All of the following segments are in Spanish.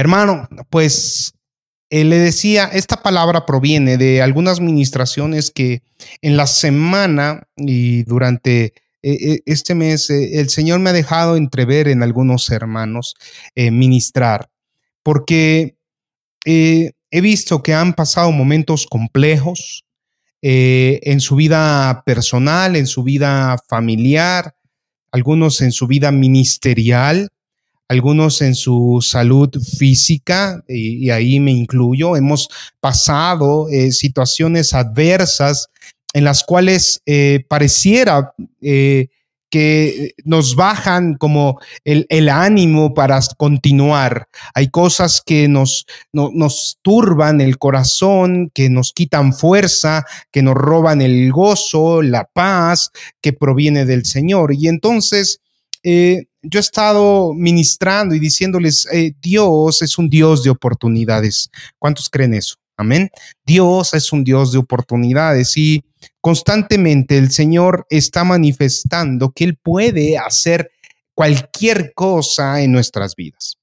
Hermano, pues eh, le decía, esta palabra proviene de algunas ministraciones que en la semana y durante eh, este mes el Señor me ha dejado entrever en algunos hermanos ministrar, porque he visto que han pasado momentos complejos, eh, en su vida personal, en su vida familiar, algunos en su vida ministerial, algunos en su salud física, y, ahí me incluyo. Hemos pasado eh, situaciones adversas en las cuales eh, pareciera que nos bajan como el, ánimo para continuar. Hay cosas que nos, nos turban el corazón, que nos quitan fuerza, que nos roban el gozo, la paz que proviene del Señor. Y entonces eh, yo he estado ministrando y diciéndoles, eh, Dios es un Dios de oportunidades. ¿Cuántos creen eso? Amén. Dios es un Dios de oportunidades y constantemente el Señor está manifestando que Él puede hacer cualquier cosa en nuestras vidas.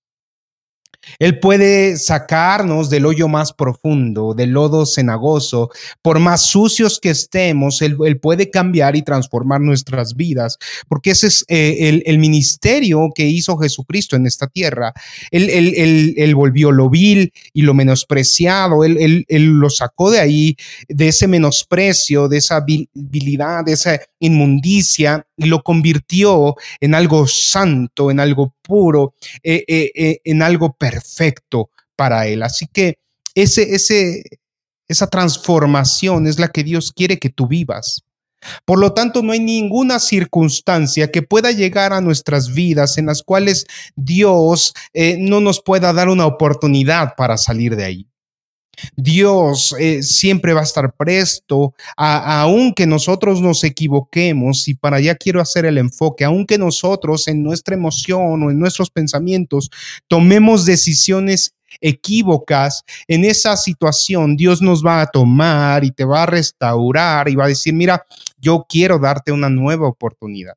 Él puede sacarnos del hoyo más profundo, del lodo cenagoso. Por más sucios que estemos, Él, puede cambiar y transformar nuestras vidas, porque ese es eh, el, ministerio que hizo Jesucristo en esta tierra. Él, él, volvió lo vil y lo menospreciado, él, lo sacó de ahí, de ese menosprecio, de esa vilidad, de esa inmundicia, y lo convirtió en algo santo, en algo puro, eh, eh, en algo perfecto para él. Así que ese, ese, esa transformación es la que Dios quiere que tú vivas. Por lo tanto, no hay ninguna circunstancia que pueda llegar a nuestras vidas en las cuales Dios eh, no nos pueda dar una oportunidad para salir de ahí. Dios eh, siempre va a estar presto, aunque nosotros nos equivoquemos, y para allá quiero hacer el enfoque, aunque nosotros en nuestra emoción o en nuestros pensamientos tomemos decisiones equívocas, en esa situación Dios nos va a tomar y te va a restaurar y va a decir, mira, yo quiero darte una nueva oportunidad.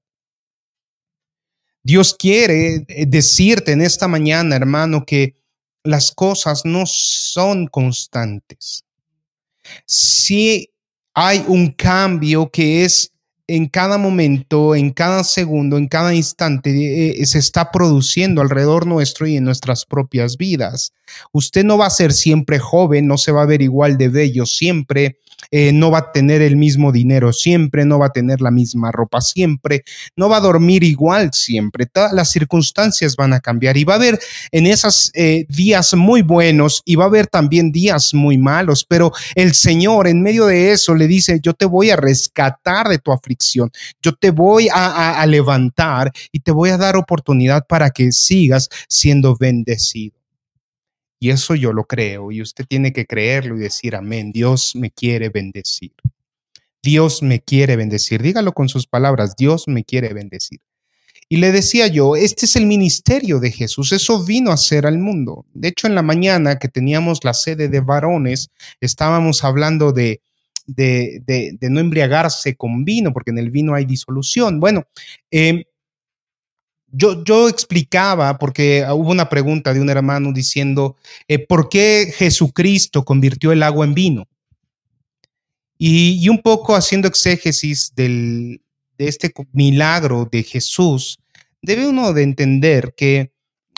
Dios quiere eh, decirte en esta mañana, hermano, que las cosas no son constantes. Si hay un cambio que es en cada momento, en cada segundo, en cada instante, eh, se está produciendo alrededor nuestro y en nuestras propias vidas. Usted no va a ser siempre joven, no se va a ver igual de bello siempre, eh, no va a tener el mismo dinero siempre, no va a tener la misma ropa siempre, no va a dormir igual siempre. Todas las circunstancias van a cambiar y va a haber en esos eh, días muy buenos y va a haber también días muy malos, pero el Señor en medio de eso le dice, yo te voy a rescatar de tu aflicción, yo te voy a levantar y te voy a dar oportunidad para que sigas siendo bendecido. Y eso yo lo creo y usted tiene que creerlo y decir, amén, Dios me quiere bendecir. Dios me quiere bendecir. Dígalo con sus palabras, Dios me quiere bendecir. Y le decía yo, este es el ministerio de Jesús, eso vino a ser al mundo. De hecho, en la mañana que teníamos la sede de varones, estábamos hablando de, de, de, no embriagarse con vino, porque en el vino hay disolución. Bueno, eh, yo, explicaba, porque hubo una pregunta de un hermano diciendo, eh, ¿por qué Jesucristo convirtió el agua en vino? Y, un poco haciendo exégesis del, de este milagro de Jesús, debe uno de entender que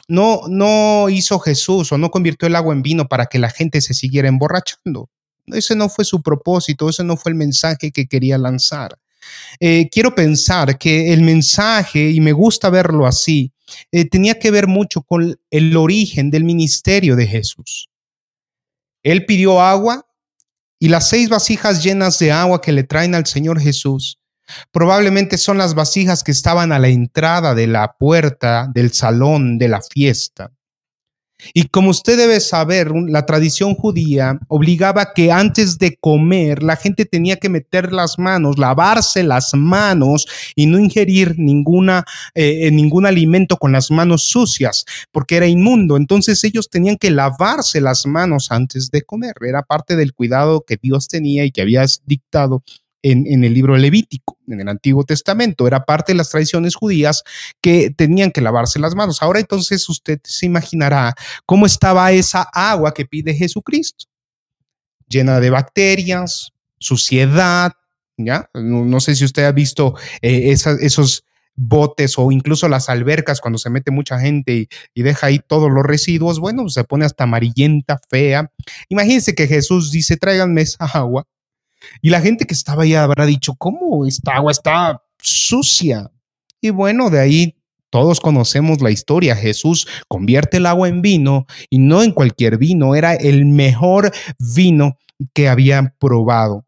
no, no hizo Jesús o no convirtió el agua en vino para que la gente se siguiera emborrachando. Ese no fue su propósito, ese no fue el mensaje que quería lanzar. Eh, quiero pensar que el mensaje, y me gusta verlo así, eh, tenía que ver mucho con el origen del ministerio de Jesús. Él pidió agua y las seis vasijas llenas de agua que le traen al Señor Jesús probablemente son las vasijas que estaban a la entrada de la puerta del salón de la fiesta. Y como usted debe saber, la tradición judía obligaba que antes de comer la gente tenía que meter las manos, lavarse las manos y no ingerir ninguna, eh, ningún alimento con las manos sucias, porque era inmundo. Entonces ellos tenían que lavarse las manos antes de comer. Era parte del cuidado que Dios tenía y que había dictado en, el libro Levítico, en el Antiguo Testamento. Era parte de las tradiciones judías que tenían que lavarse las manos. Ahora entonces usted se imaginará cómo estaba esa agua que pide Jesucristo, llena de bacterias, suciedad, ¿ya? No, sé si usted ha visto eh, esos botes o incluso las albercas cuando se mete mucha gente y, deja ahí todos los residuos, bueno, se pone hasta amarillenta, fea. Imagínense que Jesús dice, tráiganme esa agua. Y la gente que estaba ahí habrá dicho, ¿cómo esta agua está sucia? Y bueno, de ahí todos conocemos la historia. Jesús convierte el agua en vino y no en cualquier vino, era el mejor vino que habían probado.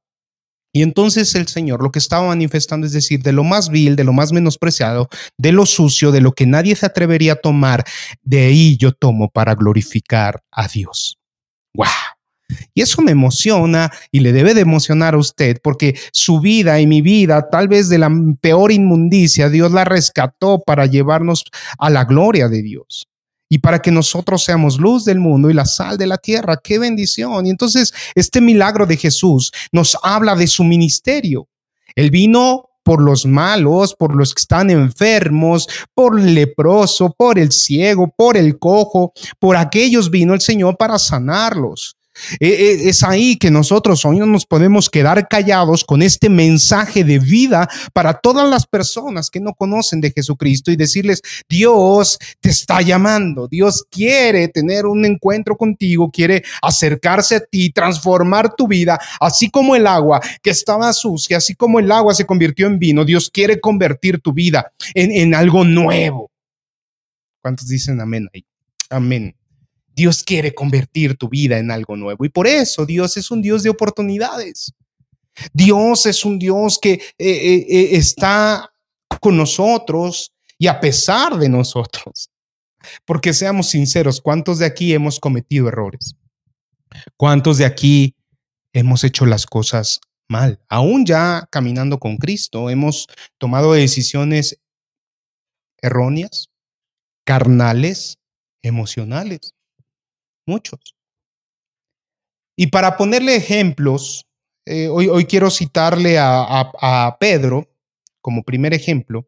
Y entonces el Señor lo que estaba manifestando es decir, de lo más vil, de lo más menospreciado, de lo sucio, de lo que nadie se atrevería a tomar, de ahí yo tomo para glorificar a Dios. ¡Wow! Y eso me emociona y le debe de emocionar a usted porque su vida y mi vida, tal vez de la peor inmundicia, Dios la rescató para llevarnos a la gloria de Dios y para que nosotros seamos luz del mundo y la sal de la tierra. ¡Qué bendición! Y entonces este milagro de Jesús nos habla de su ministerio. Él vino por los malos, por los que están enfermos, por el leproso, por el ciego, por el cojo, por aquellos vino el Señor para sanarlos. E, e, es ahí que nosotros hoy no nos podemos quedar callados con este mensaje de vida para todas las personas que no conocen de Jesucristo y decirles, Dios te está llamando, Dios quiere tener un encuentro contigo, quiere acercarse a ti, transformar tu vida, así como el agua que estaba sucia, así como el agua se convirtió en vino, Dios quiere convertir tu vida en, en algo nuevo. ¿Cuántos dicen amén ahí? Amén. Dios quiere convertir tu vida en algo nuevo y por eso Dios es un Dios de oportunidades. Dios es un Dios que eh, eh, eh, está con nosotros y a pesar de nosotros. Porque seamos sinceros, ¿cuántos de aquí hemos cometido errores? ¿Cuántos de aquí hemos hecho las cosas mal? Aún ya caminando con Cristo, hemos tomado decisiones erróneas, carnales, emocionales muchos. Y para ponerle ejemplos, eh, hoy, hoy, quiero citarle a, Pedro como primer ejemplo.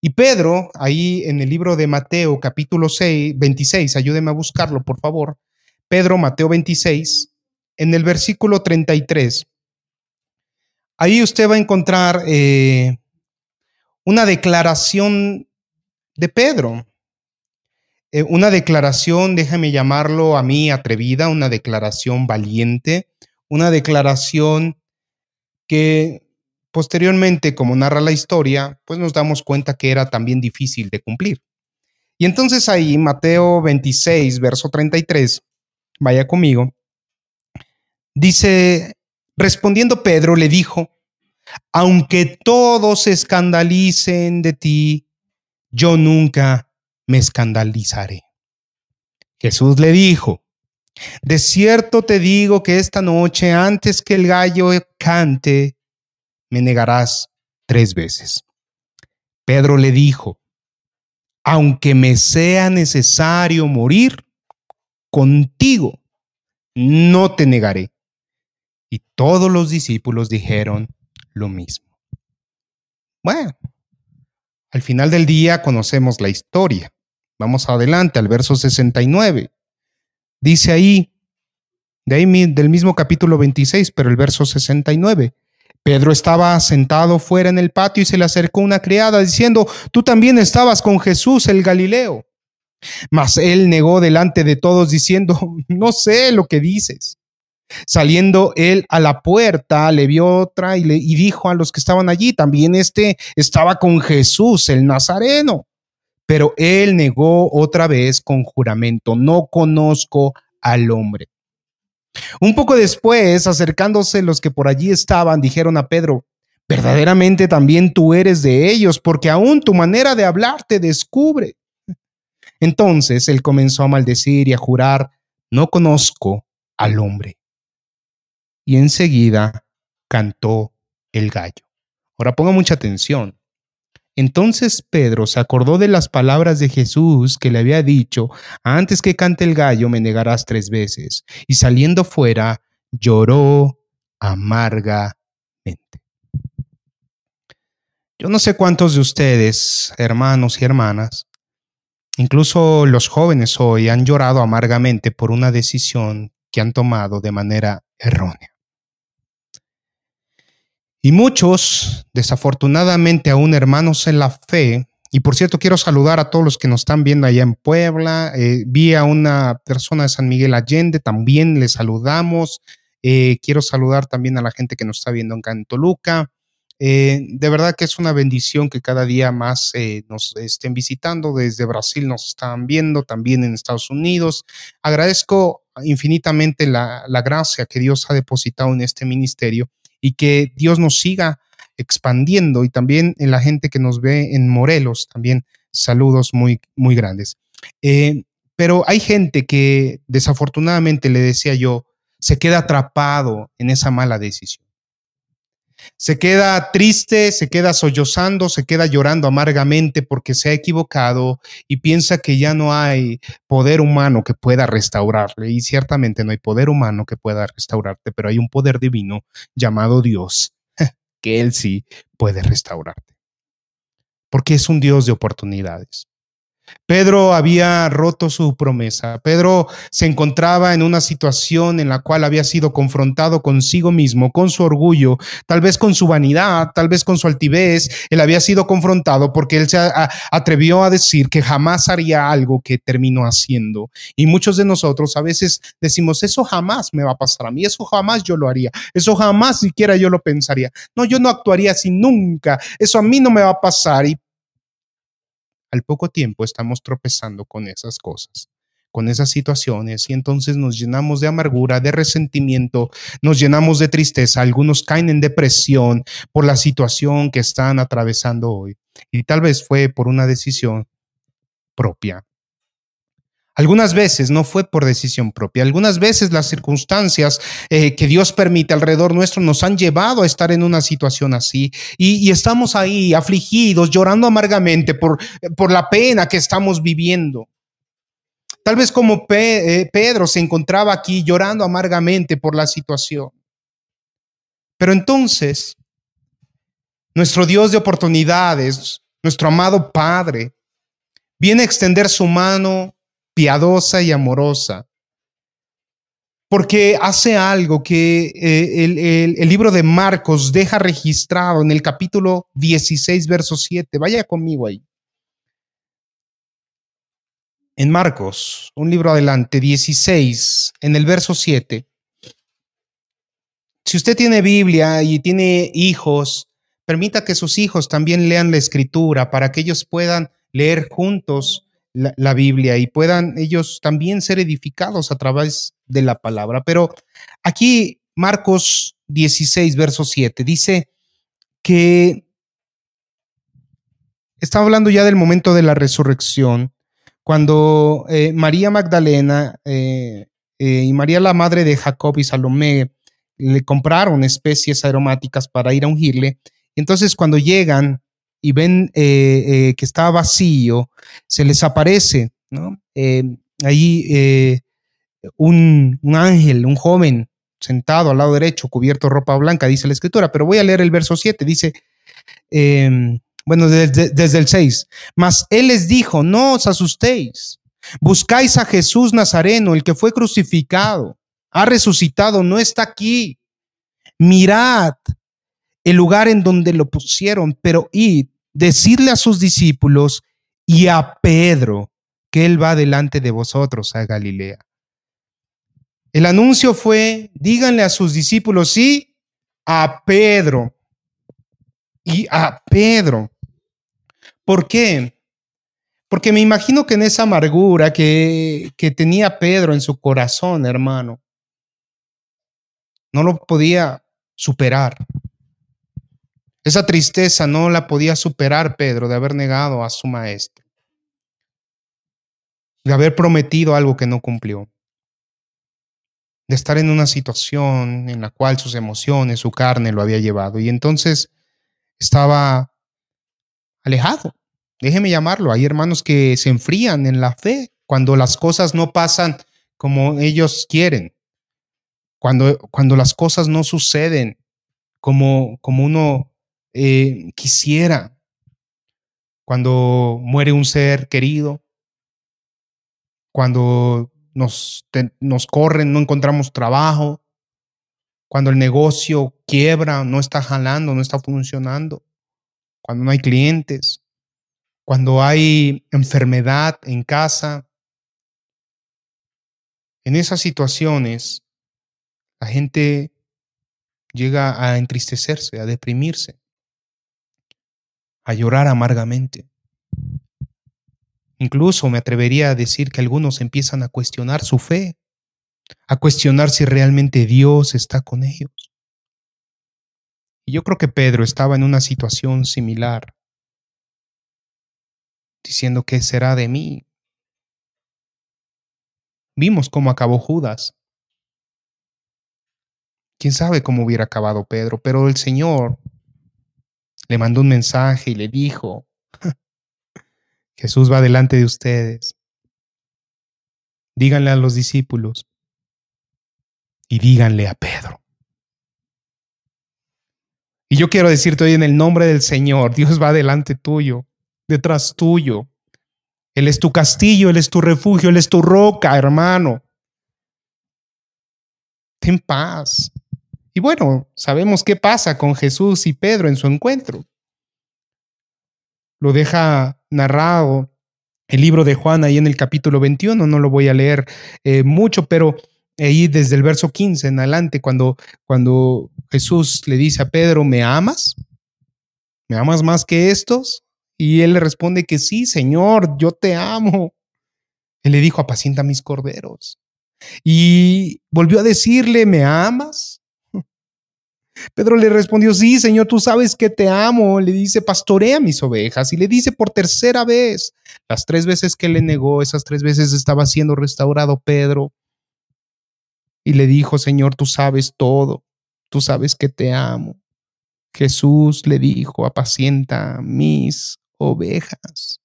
Y Pedro, ahí en el libro de Mateo, capítulo 6, 26, ayúdeme a buscarlo, por favor. Pedro, Mateo 26, en el versículo 33. Ahí usted va a encontrar eh, una declaración de Pedro. Eh, una declaración, déjame llamarlo a mí atrevida, una declaración valiente, una declaración que posteriormente, como narra la historia, pues nos damos cuenta que era también difícil de cumplir. Y entonces ahí, Mateo 26, verso 33, vaya conmigo, dice, respondiendo Pedro, le dijo, aunque todos se escandalicen de ti, yo nunca me escandalizaré. Jesús le dijo, de cierto te digo que esta noche, antes que el gallo cante, me negarás tres veces. Pedro le dijo, aunque me sea necesario morir, contigo no te negaré. Y todos los discípulos dijeron lo mismo. Bueno, al final del día conocemos la historia. Vamos adelante al verso 69. Dice ahí, de ahí del mismo capítulo 26, pero el verso 69. Pedro estaba sentado fuera en el patio y se le acercó una criada diciendo, tú también estabas con Jesús el Galileo. Mas él negó delante de todos diciendo, no sé lo que dices. Saliendo él a la puerta, le vio otra y, le, y dijo a los que estaban allí, también este estaba con Jesús el Nazareno. Pero él negó otra vez con juramento, no conozco al hombre. Un poco después, acercándose los que por allí estaban, dijeron a Pedro, verdaderamente también tú eres de ellos, porque aún tu manera de hablar te descubre. Entonces él comenzó a maldecir y a jurar, no conozco al hombre. Y enseguida cantó el gallo. Ahora ponga mucha atención. Entonces Pedro se acordó de las palabras de Jesús que le había dicho, antes que cante el gallo me negarás tres veces, y saliendo fuera lloró amargamente. Yo no sé cuántos de ustedes, hermanos y hermanas, incluso los jóvenes hoy, han llorado amargamente por una decisión que han tomado de manera errónea. Y muchos, desafortunadamente aún hermanos en la fe, y por cierto, quiero saludar a todos los que nos están viendo allá en Puebla. Eh, vi a una persona de San Miguel Allende, también le saludamos. Eh, quiero saludar también a la gente que nos está viendo en Cantoluca. Eh, de verdad que es una bendición que cada día más nos estén visitando. Desde Brasil nos están viendo, también en Estados Unidos. Agradezco infinitamente la, la gracia que Dios ha depositado en este ministerio y que Dios nos siga expandiendo y también en la gente que nos ve en Morelos, también saludos muy, muy grandes. Eh, pero hay gente que desafortunadamente, le decía yo, se queda atrapado en esa mala decisión. Se queda triste, se queda sollozando, se queda llorando amargamente porque se ha equivocado y piensa que ya no hay poder humano que pueda restaurarle. Y ciertamente no hay poder humano que pueda restaurarte, pero hay un poder divino llamado Dios que Él sí puede restaurarte. Porque es un Dios de oportunidades. Pedro había roto su promesa. Pedro se encontraba en una situación en la cual había sido confrontado consigo mismo, con su orgullo, tal vez con su vanidad, tal vez con su altivez. Él había sido confrontado porque él se atrevió a decir que jamás haría algo que terminó haciendo. Y muchos de nosotros a veces decimos, eso jamás me va a pasar a mí, eso jamás yo lo haría, eso jamás siquiera yo lo pensaría. No, yo no actuaría así nunca, eso a mí no me va a pasar. Al poco tiempo estamos tropezando con esas cosas, con esas situaciones y entonces nos llenamos de amargura, de resentimiento, nos llenamos de tristeza, algunos caen en depresión por la situación que están atravesando hoy y tal vez fue por una decisión propia. Algunas veces no fue por decisión propia, algunas veces las circunstancias eh, que Dios permite alrededor nuestro nos han llevado a estar en una situación así y, estamos ahí afligidos, llorando amargamente por, por la pena que estamos viviendo. Tal vez como eh, Pedro se encontraba aquí llorando amargamente por la situación. Pero entonces, nuestro Dios de oportunidades, nuestro amado Padre, viene a extender su mano piadosa y amorosa, porque hace algo que eh, el, libro de Marcos deja registrado en el capítulo 16, verso 7. Vaya conmigo ahí. En Marcos, un libro adelante, 16, en el verso 7. Si usted tiene Biblia y tiene hijos, permita que sus hijos también lean la escritura para que ellos puedan leer juntos la, Biblia y puedan ellos también ser edificados a través de la palabra. Pero aquí Marcos 16, verso 7, dice que está hablando ya del momento de la resurrección, cuando eh, María Magdalena eh, eh, y María la madre de Jacob y Salomé le compraron especies aromáticas para ir a ungirle. Entonces cuando llegan y ven eh, eh, que está vacío, se les aparece, ¿no? Eh, ahí un, ángel, un joven sentado al lado derecho, cubierto de ropa blanca, dice la escritura, pero voy a leer el verso 7, dice, em, bueno, desde, desde el 6, mas él les dijo, no os asustéis, buscáis a Jesús Nazareno, el que fue crucificado, ha resucitado, no está aquí, mirad, el lugar en donde lo pusieron, pero id, decirle a sus discípulos y a Pedro que él va delante de vosotros a Galilea. El anuncio fue, díganle a sus discípulos y a Pedro. Y a Pedro. ¿Por qué? Porque me imagino que en esa amargura que, que tenía Pedro en su corazón, hermano, no lo podía superar. Esa tristeza no la podía superar Pedro de haber negado a su maestro, de haber prometido algo que no cumplió, de estar en una situación en la cual sus emociones, su carne lo había llevado. Y entonces estaba alejado. Déjeme llamarlo. Hay hermanos que se enfrían en la fe cuando las cosas no pasan como ellos quieren, cuando, cuando las cosas no suceden como, como uno eh, quisiera. Cuando muere un ser querido, cuando nos, nos corren, no encontramos trabajo, cuando el negocio quiebra, no está jalando, no está funcionando, cuando no hay clientes, cuando hay enfermedad en casa. En esas situaciones, la gente llega a entristecerse, a deprimirse, a llorar amargamente. Incluso me atrevería a decir que algunos empiezan a cuestionar su fe, a cuestionar si realmente Dios está con ellos. Y yo creo que Pedro estaba en una situación similar, diciendo, ¿qué será de mí? Vimos cómo acabó Judas. Quién sabe cómo hubiera acabado Pedro, pero el Señor le mandó un mensaje y le dijo, Jesús va delante de ustedes. Díganle a los discípulos y díganle a Pedro. Y yo quiero decirte hoy en el nombre del Señor, Dios va delante tuyo, detrás tuyo. Él es tu castillo, Él es tu refugio, Él es tu roca, hermano. Ten paz. Y bueno, sabemos qué pasa con Jesús y Pedro en su encuentro. Lo deja narrado el libro de Juan ahí en el capítulo 21, no lo voy a leer eh, mucho, pero ahí desde el verso 15 en adelante, cuando, cuando Jesús le dice a Pedro, ¿me amas? ¿Me amas más que estos? Y él le responde que sí, Señor, yo te amo. Él le dijo, apacienta mis corderos. Y volvió a decirle, ¿me amas? Pedro le respondió, sí, Señor, tú sabes que te amo. Le dice, pastorea mis ovejas. Y le dice por tercera vez, las tres veces que le negó, esas tres veces estaba siendo restaurado Pedro. Y le dijo, Señor, tú sabes todo, tú sabes que te amo. Jesús le dijo, apacienta mis ovejas.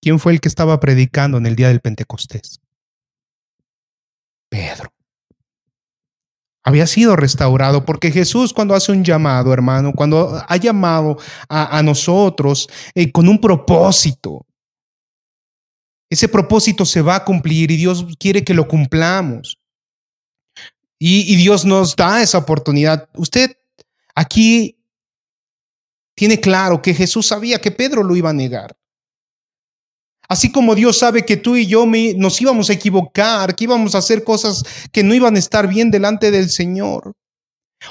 ¿Quién fue el que estaba predicando en el día del Pentecostés? Pedro había sido restaurado, porque Jesús cuando hace un llamado, hermano, cuando ha llamado a, nosotros eh, con un propósito, ese propósito se va a cumplir y Dios quiere que lo cumplamos. Y, y Dios nos da esa oportunidad. Usted aquí tiene claro que Jesús sabía que Pedro lo iba a negar. Así como Dios sabe que tú y yo nos íbamos a equivocar, que íbamos a hacer cosas que no iban a estar bien delante del Señor,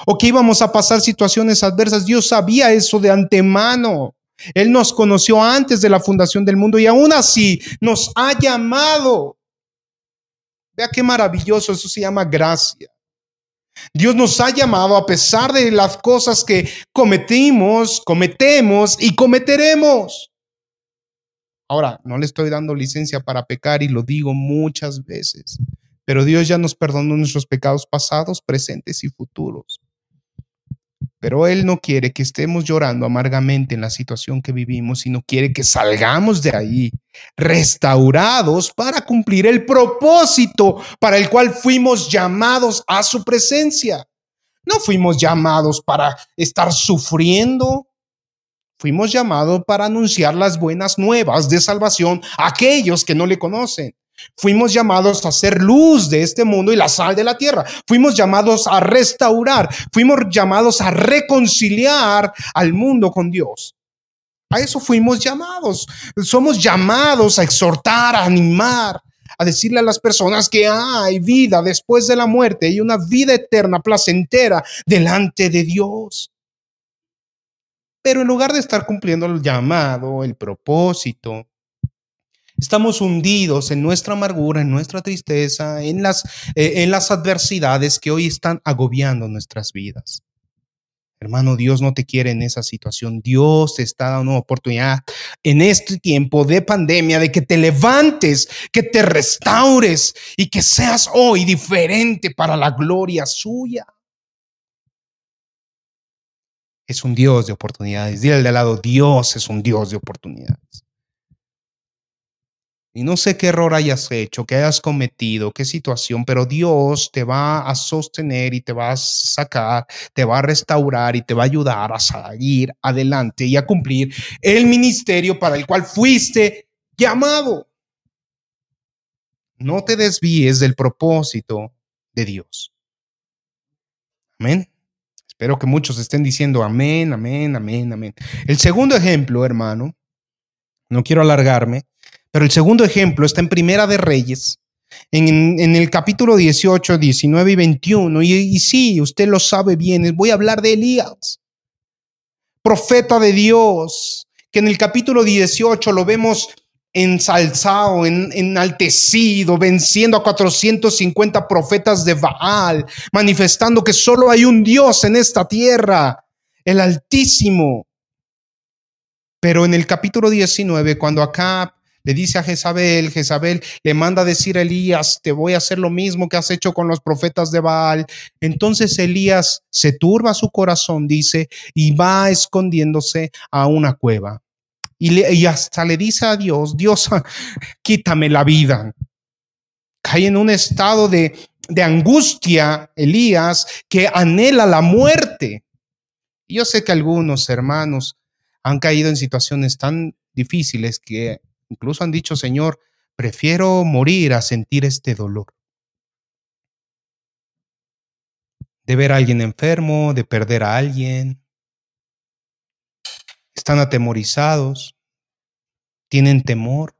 o que íbamos a pasar situaciones adversas, Dios sabía eso de antemano. Él nos conoció antes de la fundación del mundo y aún así nos ha llamado. Vea qué maravilloso, eso se llama gracia. Dios nos ha llamado a pesar de las cosas que cometimos, cometemos y cometeremos. Ahora, no le estoy dando licencia para pecar y lo digo muchas veces, pero Dios ya nos perdonó nuestros pecados pasados, presentes y futuros. Pero Él no quiere que estemos llorando amargamente en la situación que vivimos, sino quiere que salgamos de ahí restaurados para cumplir el propósito para el cual fuimos llamados a su presencia. No fuimos llamados para estar sufriendo, Fuimos llamados para anunciar las buenas nuevas de salvación a aquellos que no le conocen. Fuimos llamados a ser luz de este mundo y la sal de la tierra. Fuimos llamados a restaurar. Fuimos llamados a reconciliar al mundo con Dios. A eso fuimos llamados. Somos llamados a exhortar, a animar, a decirle a las personas que hay vida después de la muerte y una vida eterna, placentera, delante de Dios. Pero en lugar de estar cumpliendo el llamado, el propósito, estamos hundidos en nuestra amargura, en nuestra tristeza, en las, eh, en las adversidades que hoy están agobiando nuestras vidas. Hermano, Dios no te quiere en esa situación. Dios te está dando una oportunidad en este tiempo de pandemia de que te levantes, que te restaures y que seas hoy diferente para la gloria suya es un Dios de oportunidades. Dile al de lado, Dios es un Dios de oportunidades. Y no sé qué error hayas hecho, qué hayas cometido, qué situación, pero Dios te va a sostener y te va a sacar, te va a restaurar y te va a ayudar a seguir adelante y a cumplir el ministerio para el cual fuiste llamado. No te desvíes del propósito de Dios. Amén. Espero que muchos estén diciendo amén, amén, amén, amén. El segundo ejemplo, hermano, no quiero alargarme, pero el segundo ejemplo está en Primera de Reyes, en, el capítulo 18, 19 y 21. Y, y sí, usted lo sabe bien, voy a hablar de Elías, profeta de Dios, que en el capítulo 18 lo vemos ensalzado, en, enaltecido, venciendo a 450 profetas de Baal, manifestando que solo hay un Dios en esta tierra, el Altísimo. Pero en el capítulo 19, cuando acá le dice a Jezabel, Jezabel le manda a decir a Elías, te voy a hacer lo mismo que has hecho con los profetas de Baal. Entonces Elías se turba su corazón, dice, y va escondiéndose a una cueva. Y, hasta le dice a Dios, Dios, quítame la vida. Cae en un estado de, de angustia, Elías, que anhela la muerte. Yo sé que algunos hermanos han caído en situaciones tan difíciles que Incluso han dicho, Señor, prefiero morir a sentir este dolor. De ver a alguien enfermo, de perder a alguien. Están atemorizados, tienen temor,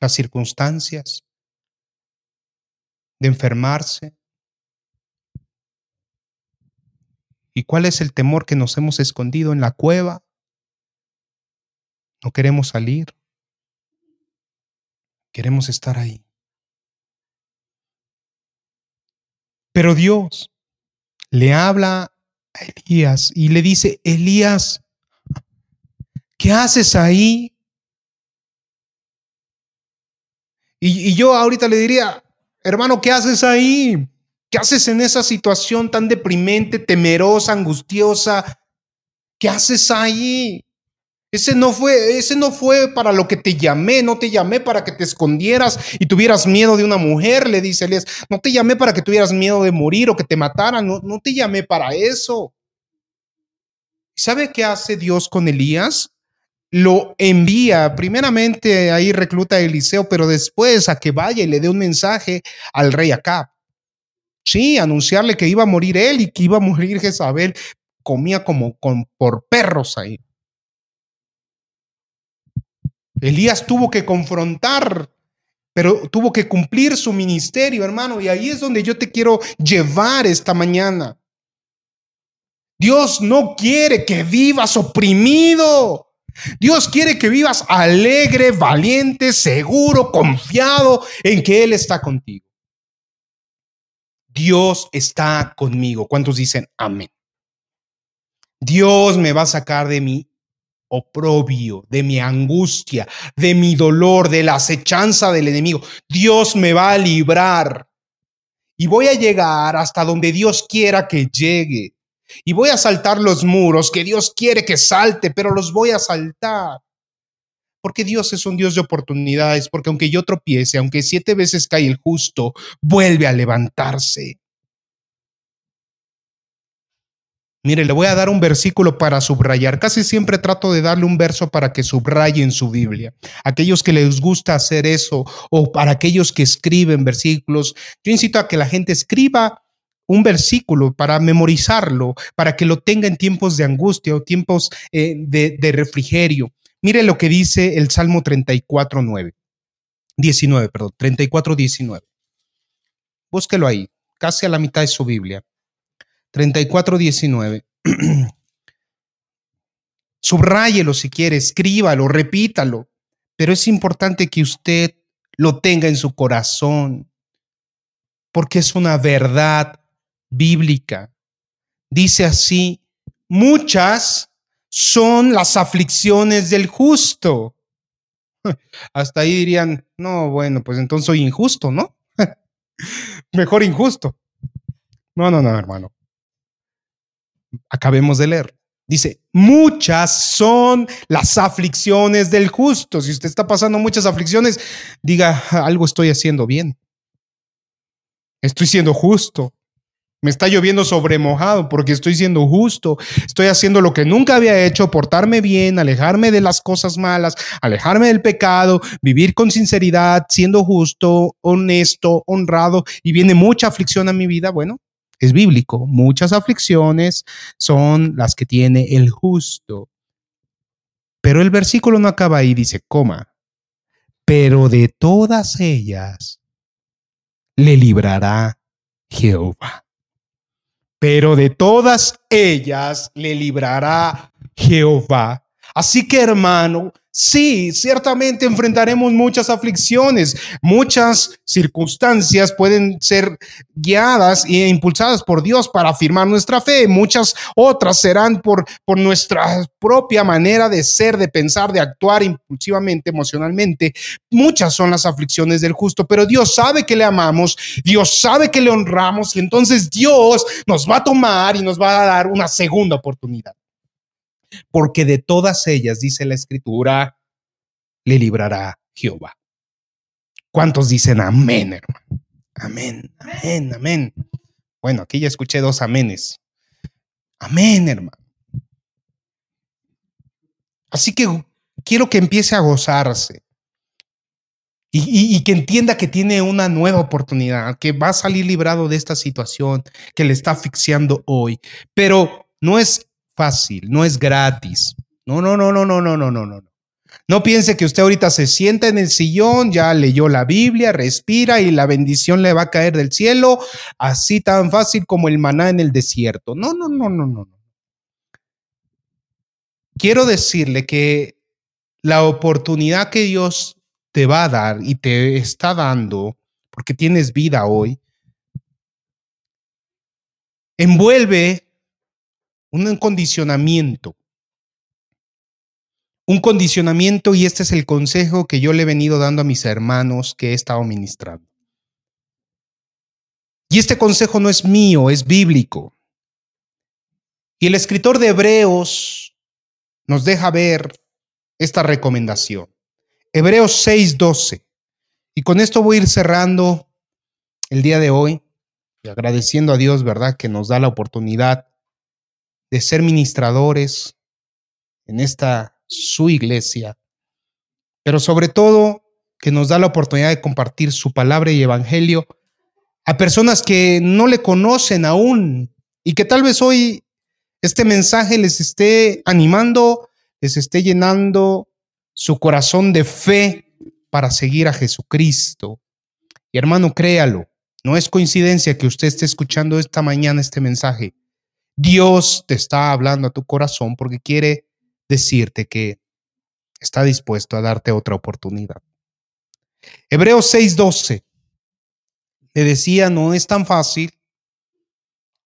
las circunstancias, de enfermarse. ¿Y cuál es el temor que nos hemos escondido en la cueva? No queremos salir. Queremos estar ahí. Pero Dios le habla a Elías y le dice, Elías, ¿qué haces ahí? Y, yo ahorita le diría, hermano, ¿qué haces ahí? ¿Qué haces en esa situación tan deprimente, temerosa, angustiosa? ¿Qué haces ahí? Ese no fue, ese no fue para lo que te llamé, no te llamé para que te escondieras y tuvieras miedo de una mujer, le dice Elías. No te llamé para que tuvieras miedo de morir o que te mataran, no, no te llamé para eso. ¿Sabe qué hace Dios con Elías? Lo envía, primeramente ahí recluta a Eliseo, pero después a que vaya y le dé un mensaje al rey Acab. Sí, anunciarle que iba a morir él y que iba a morir Jezabel. Comía como con, por perros ahí. Elías tuvo que confrontar, pero tuvo que cumplir su ministerio, hermano. Y ahí es donde yo te quiero llevar esta mañana. Dios no quiere que vivas oprimido. Dios quiere que vivas alegre, valiente, seguro, confiado en que Él está contigo. Dios está conmigo. ¿Cuántos dicen amén? Dios me va a sacar de mi oprobio, de mi angustia, de mi dolor, de la acechanza del enemigo. Dios me va a librar y voy a llegar hasta donde Dios quiera que llegue. Y voy a saltar los muros que Dios quiere que salte, pero los voy a saltar. Porque Dios es un Dios de oportunidades, porque aunque yo tropiece, aunque siete veces cae el justo, vuelve a levantarse. Mire, le voy a dar un versículo para subrayar. Casi siempre trato de darle un verso para que subraye en su Biblia. Aquellos que les gusta hacer eso o para aquellos que escriben versículos, yo incito a que la gente escriba un versículo para memorizarlo, para que lo tenga en tiempos de angustia o tiempos eh, de, refrigerio. Mire lo que dice el Salmo 34, 9. 19, perdón, 34, 19. Búsquelo ahí, casi a la mitad de su Biblia. 3419. Subráyelo si quiere, escríbalo, repítalo, pero es importante que usted lo tenga en su corazón, porque es una verdad bíblica. Dice así, muchas son las aflicciones del justo. Hasta ahí dirían, no, bueno, pues entonces soy injusto, ¿no? Mejor injusto. No, no, no, hermano acabemos de leer. Dice, muchas son las aflicciones del justo. Si usted está pasando muchas aflicciones, diga, algo estoy haciendo bien. Estoy siendo justo. Me está lloviendo sobre mojado porque estoy siendo justo. Estoy haciendo lo que nunca había hecho, portarme bien, alejarme de las cosas malas, alejarme del pecado, vivir con sinceridad, siendo justo, honesto, honrado y viene mucha aflicción a mi vida. Bueno, es bíblico. Muchas aflicciones son las que tiene el justo. Pero el versículo no acaba ahí, dice, coma, pero de todas ellas le librará Jehová. Pero de todas ellas le librará Jehová. Así que hermano, Sí, ciertamente enfrentaremos muchas aflicciones, muchas circunstancias pueden ser guiadas e impulsadas por Dios para afirmar nuestra fe, muchas otras serán por, por nuestra propia manera de ser, de pensar, de actuar impulsivamente, emocionalmente. Muchas son las aflicciones del justo, pero Dios sabe que le amamos, Dios sabe que le honramos y entonces Dios nos va a tomar y nos va a dar una segunda oportunidad porque de todas ellas, dice la escritura, le librará Jehová. ¿Cuántos dicen amén, hermano? Amén, amén, amén. Bueno, aquí ya escuché dos amenes. Amén, hermano. Así que quiero que empiece a gozarse y, y, que entienda que tiene una nueva oportunidad, que va a salir librado de esta situación que le está asfixiando hoy. Pero no es fácil, no es gratis. No, no, no, no, no, no, no, no, no. No piense que usted ahorita se sienta en el sillón, ya leyó la Biblia, respira y la bendición le va a caer del cielo, así tan fácil como el maná en el desierto. No, no, no, no, no. Quiero decirle que la oportunidad que Dios te va a dar y te está dando, porque tienes vida hoy, envuelve un condicionamiento. Un condicionamiento y este es el consejo que yo le he venido dando a mis hermanos que he estado ministrando. Y este consejo no es mío, es bíblico. Y el escritor de Hebreos nos deja ver esta recomendación. Hebreos 6:12. Y con esto voy a ir cerrando el día de hoy agradeciendo a Dios, ¿verdad?, que nos da la oportunidad de ser ministradores en esta su iglesia, pero sobre todo que nos da la oportunidad de compartir su palabra y evangelio a personas que no le conocen aún y que tal vez hoy este mensaje les esté animando, les esté llenando su corazón de fe para seguir a Jesucristo. Y hermano, créalo, no es coincidencia que usted esté escuchando esta mañana este mensaje. Dios te está hablando a tu corazón porque quiere decirte que está dispuesto a darte otra oportunidad. Hebreos 6:12 le decía, no es tan fácil,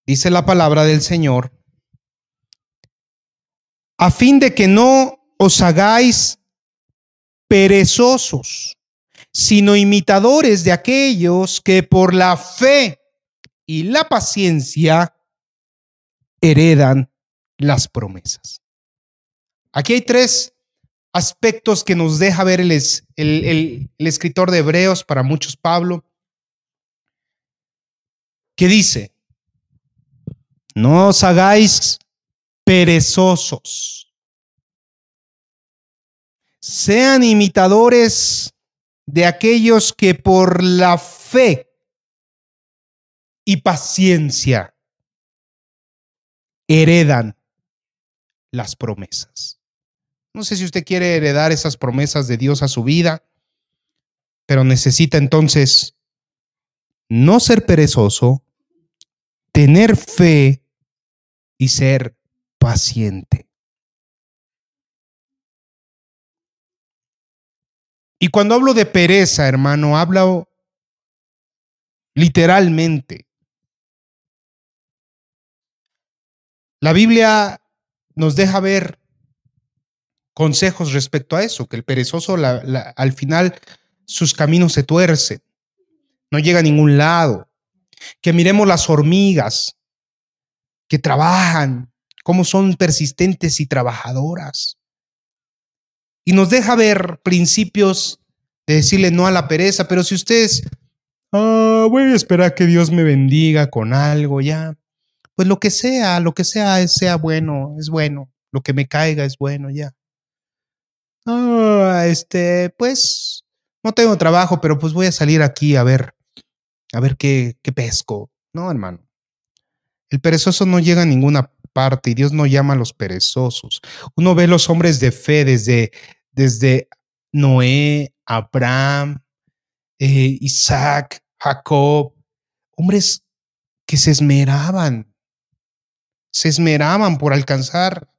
dice la palabra del Señor, a fin de que no os hagáis perezosos, sino imitadores de aquellos que por la fe y la paciencia heredan las promesas. Aquí hay tres aspectos que nos deja ver el, escritor de Hebreos, para muchos Pablo, que dice, no os hagáis perezosos, sean imitadores de aquellos que por la fe y paciencia heredan las promesas. No sé si usted quiere heredar esas promesas de Dios a su vida, pero necesita entonces no ser perezoso, tener fe y ser paciente. Y cuando hablo de pereza, hermano, hablo literalmente La Biblia nos deja ver consejos respecto a eso, que el perezoso al final sus caminos se tuercen, no llega a ningún lado, que miremos las hormigas que trabajan cómo son persistentes y trabajadoras. Y nos deja ver principios de decirle no a la pereza, pero si ustedes, ah, voy a esperar que Dios me bendiga con algo ya, pues lo que sea, lo que sea, sea bueno, es bueno, lo que me caiga es bueno ya. Ah, este, pues no tengo trabajo, pero pues voy a salir aquí a ver, a ver qué, qué pesco. No, hermano. El perezoso no llega a ninguna parte y Dios no llama a los perezosos. Uno ve los hombres de fe desde, desde Noé, Abraham, eh, Isaac, Jacob, hombres que se esmeraban, se esmeraban por alcanzar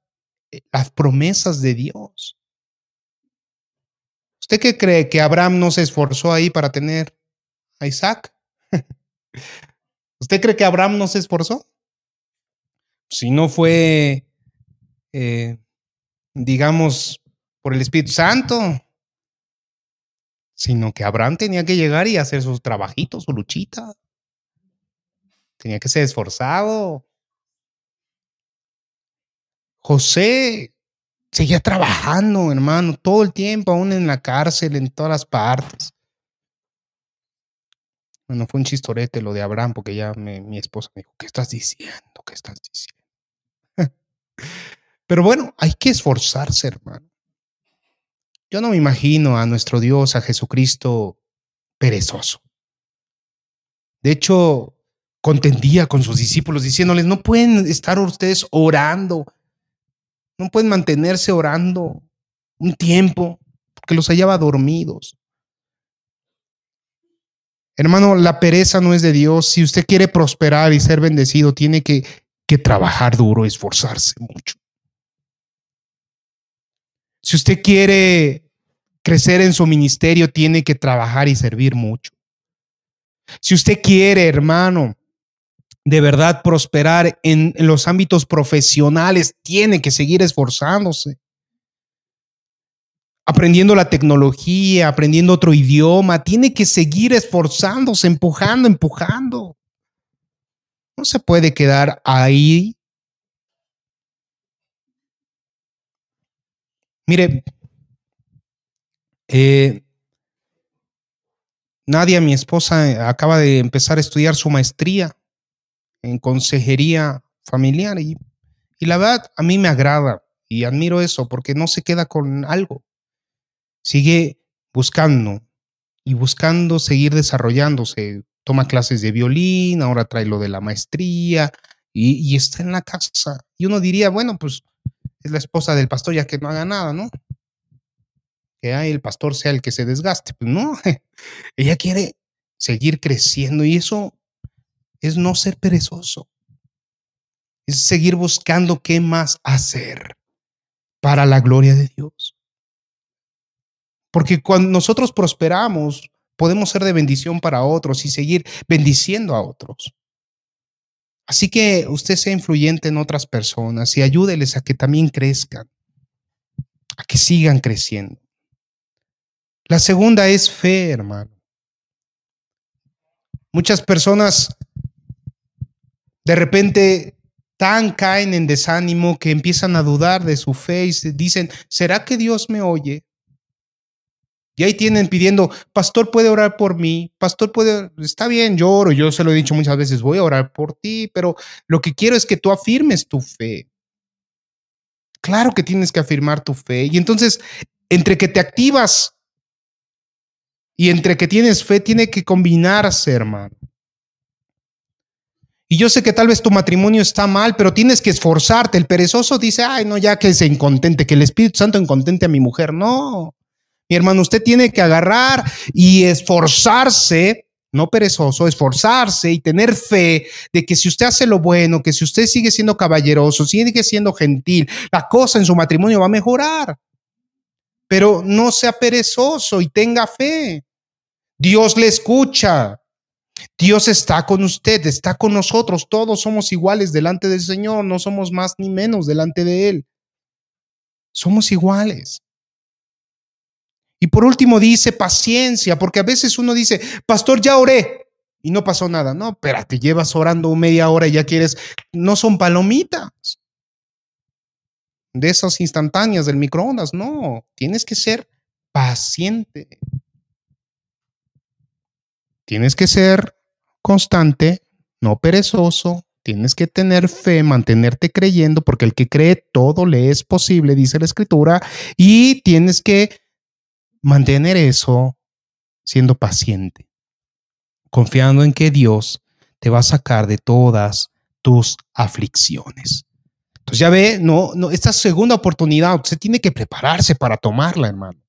eh, las promesas de Dios. ¿Usted qué cree que Abraham no se esforzó ahí para tener a Isaac? ¿Usted cree que Abraham no se esforzó? Si no fue, eh, digamos, por el Espíritu Santo, sino que Abraham tenía que llegar y hacer sus trabajitos, su luchita. Tenía que ser esforzado. José seguía trabajando, hermano, todo el tiempo, aún en la cárcel, en todas las partes. Bueno, fue un chistorete lo de Abraham, porque ya mi esposa me dijo, ¿qué estás diciendo? ¿Qué estás diciendo? Pero bueno, hay que esforzarse, hermano. Yo no me imagino a nuestro Dios, a Jesucristo, perezoso. De hecho, contendía con sus discípulos diciéndoles, no pueden estar ustedes orando, no pueden mantenerse orando un tiempo, porque los hallaba dormidos. Hermano, la pereza no es de Dios. Si usted quiere prosperar y ser bendecido, tiene que, que trabajar duro, esforzarse mucho. Si usted quiere crecer en su ministerio, tiene que trabajar y servir mucho. Si usted quiere, hermano, de verdad prosperar en, los ámbitos profesionales, tiene que seguir esforzándose. Aprendiendo la tecnología, aprendiendo otro idioma, tiene que seguir esforzándose, empujando, empujando. No se puede quedar ahí Mire, eh, Nadia, mi esposa, acaba de empezar a estudiar su maestría en consejería familiar y, y la verdad a mí me agrada y admiro eso porque no se queda con algo. Sigue buscando y buscando seguir desarrollándose. Toma clases de violín, ahora trae lo de la maestría y, está en la casa. Y uno diría, bueno, pues es la esposa del pastor, ya que no haga nada, ¿no? Que ahí el pastor sea el que se desgaste. Pues no, ella quiere seguir creciendo y eso es no ser perezoso. Es seguir buscando qué más hacer para la gloria de Dios. Porque cuando nosotros prosperamos, podemos ser de bendición para otros y seguir bendiciendo a otros. Así que usted sea influyente en otras personas y ayúdeles a que también crezcan, a que sigan creciendo. La segunda es fe, hermano. Muchas personas de repente tan caen en desánimo que empiezan a dudar de su fe y dicen, ¿será que Dios me oye? Y ahí tienen pidiendo, pastor puede orar por mí, pastor puede, está bien, yo oro, yo se lo he dicho muchas veces, voy a orar por ti, pero lo que quiero es que tú afirmes tu fe. Claro que tienes que afirmar tu fe. Y entonces, entre que te activas y entre que tienes fe, tiene que combinarse, hermano. Y yo sé que tal vez tu matrimonio está mal, pero tienes que esforzarte. El perezoso dice, ay, no, ya que se incontente, que el Espíritu Santo incontente a mi mujer. No, mi hermano, usted tiene que agarrar y esforzarse, no perezoso, esforzarse y tener fe de que si usted hace lo bueno, que si usted sigue siendo caballeroso, sigue siendo gentil, la cosa en su matrimonio va a mejorar. Pero no sea perezoso y tenga fe. Dios le escucha. Dios está con usted, está con nosotros. Todos somos iguales delante del Señor, no somos más ni menos delante de Él. Somos iguales. Y por último dice paciencia, porque a veces uno dice, pastor, ya oré y no pasó nada. No, espérate, llevas orando media hora y ya quieres, no son palomitas. de esas instantáneas del microondas. No, tienes que ser paciente. Tienes que ser constante, no perezoso. Tienes que tener fe, mantenerte creyendo, porque el que cree todo le es posible, dice la escritura, y tienes que mantener eso siendo paciente, confiando en que Dios te va a sacar de todas tus aflicciones. Entonces ya ve, no, no, esta segunda oportunidad, usted tiene que prepararse para tomarla, hermano.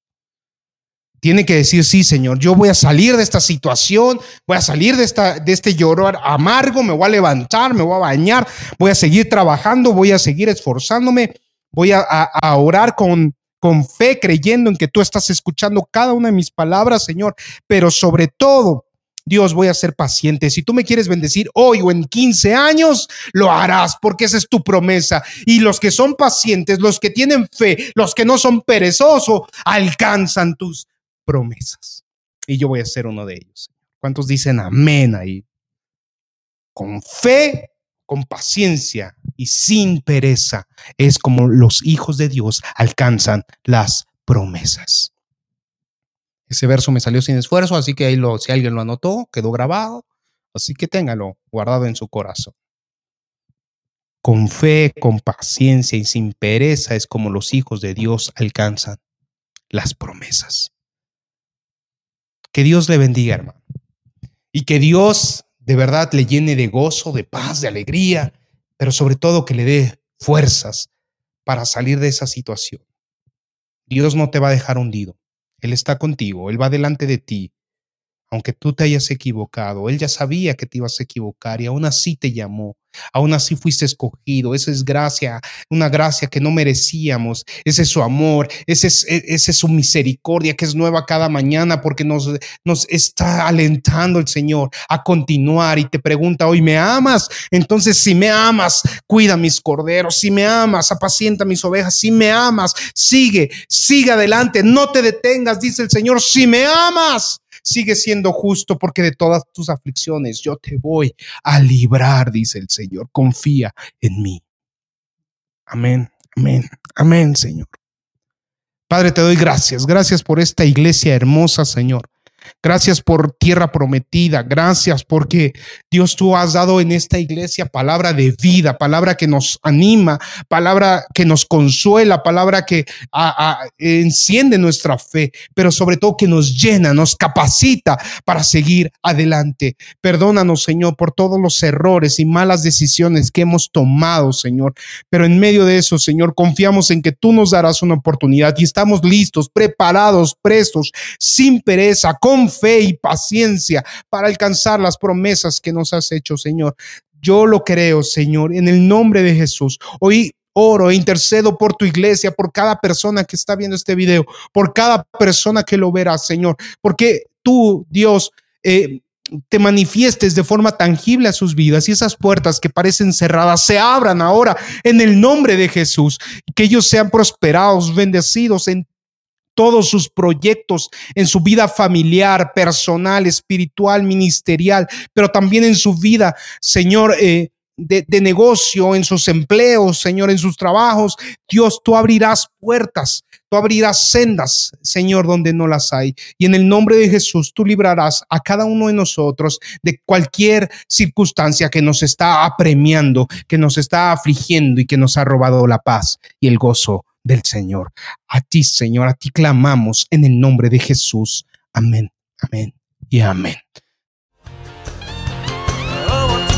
Tiene que decir, sí, Señor, yo voy a salir de esta situación, voy a salir de, esta, de este llorar amargo, me voy a levantar, me voy a bañar, voy a seguir trabajando, voy a seguir esforzándome, voy a, orar con, con fe, creyendo en que tú estás escuchando cada una de mis palabras, Señor, pero sobre todo Dios, voy a ser paciente. Si tú me quieres bendecir hoy o en 15 años, lo harás porque esa es tu promesa. Y los que son pacientes, los que tienen fe, los que no son perezosos, alcanzan tus promesas. Y yo voy a ser uno de ellos. ¿Cuántos dicen amén ahí? Con fe, con paciencia y sin pereza es como los hijos de Dios alcanzan las promesas. Ese verso me salió sin esfuerzo, así que ahí lo, si alguien lo anotó, quedó grabado. Así que téngalo guardado en su corazón. Con fe, con paciencia y sin pereza es como los hijos de Dios alcanzan las promesas. Que Dios le bendiga, hermano. Y que Dios de verdad le llene de gozo, de paz, de alegría, pero sobre todo que le dé fuerzas para salir de esa situación. Dios no te va a dejar hundido. Él está contigo, Él va delante de ti. Aunque tú te hayas equivocado, Él ya sabía que te ibas a equivocar y aún así te llamó Aún así fuiste escogido. Esa es gracia, una gracia que no merecíamos. Ese es su amor, ese es, e, ese es su misericordia que es nueva cada mañana porque nos, nos está alentando el Señor a continuar y te pregunta hoy, ¿me amas? Entonces, si me amas, cuida mis corderos. Si me amas, apacienta mis ovejas. Si me amas, sigue, sigue adelante. No te detengas, dice el Señor. Si me amas, sigue siendo justo porque de todas tus aflicciones yo te voy a librar, dice el Señor. Confía en mí. Amén, amén, amén, Señor. Padre, te doy gracias. Gracias por esta iglesia hermosa, Señor. Gracias por tierra prometida. Gracias porque Dios tú has dado en esta iglesia palabra de vida, palabra que nos anima, palabra que nos consuela, palabra que enciende nuestra fe, pero sobre todo que nos llena, nos capacita para seguir adelante. Perdónanos, Señor, por todos los errores y malas decisiones que hemos tomado, Señor. Pero en medio de eso, Señor, confiamos en que tú nos darás una oportunidad y estamos listos, preparados, prestos, sin pereza, con fe y paciencia para alcanzar las promesas que nos has hecho, Señor. Yo lo creo, Señor, en el nombre de Jesús. Hoy oro e intercedo por tu iglesia, por cada persona que está viendo este video, por cada persona que lo verá, Señor, porque tú, Dios, eh, te manifiestes de forma tangible a sus vidas y esas puertas que parecen cerradas se abran ahora en el nombre de Jesús, que ellos sean prosperados, bendecidos en todos sus proyectos en su vida familiar, personal, espiritual, ministerial, pero también en su vida, Señor. Eh, de, de, negocio, en sus empleos, Señor, en sus trabajos. Dios, tú abrirás puertas, tú abrirás sendas, Señor, donde no las hay. Y en el nombre de Jesús, tú librarás a cada uno de nosotros de cualquier circunstancia que nos está apremiando, que nos está afligiendo y que nos ha robado la paz y el gozo del Señor. A ti, Señor, a ti clamamos en el nombre de Jesús. Amén, amén y amén. Oh,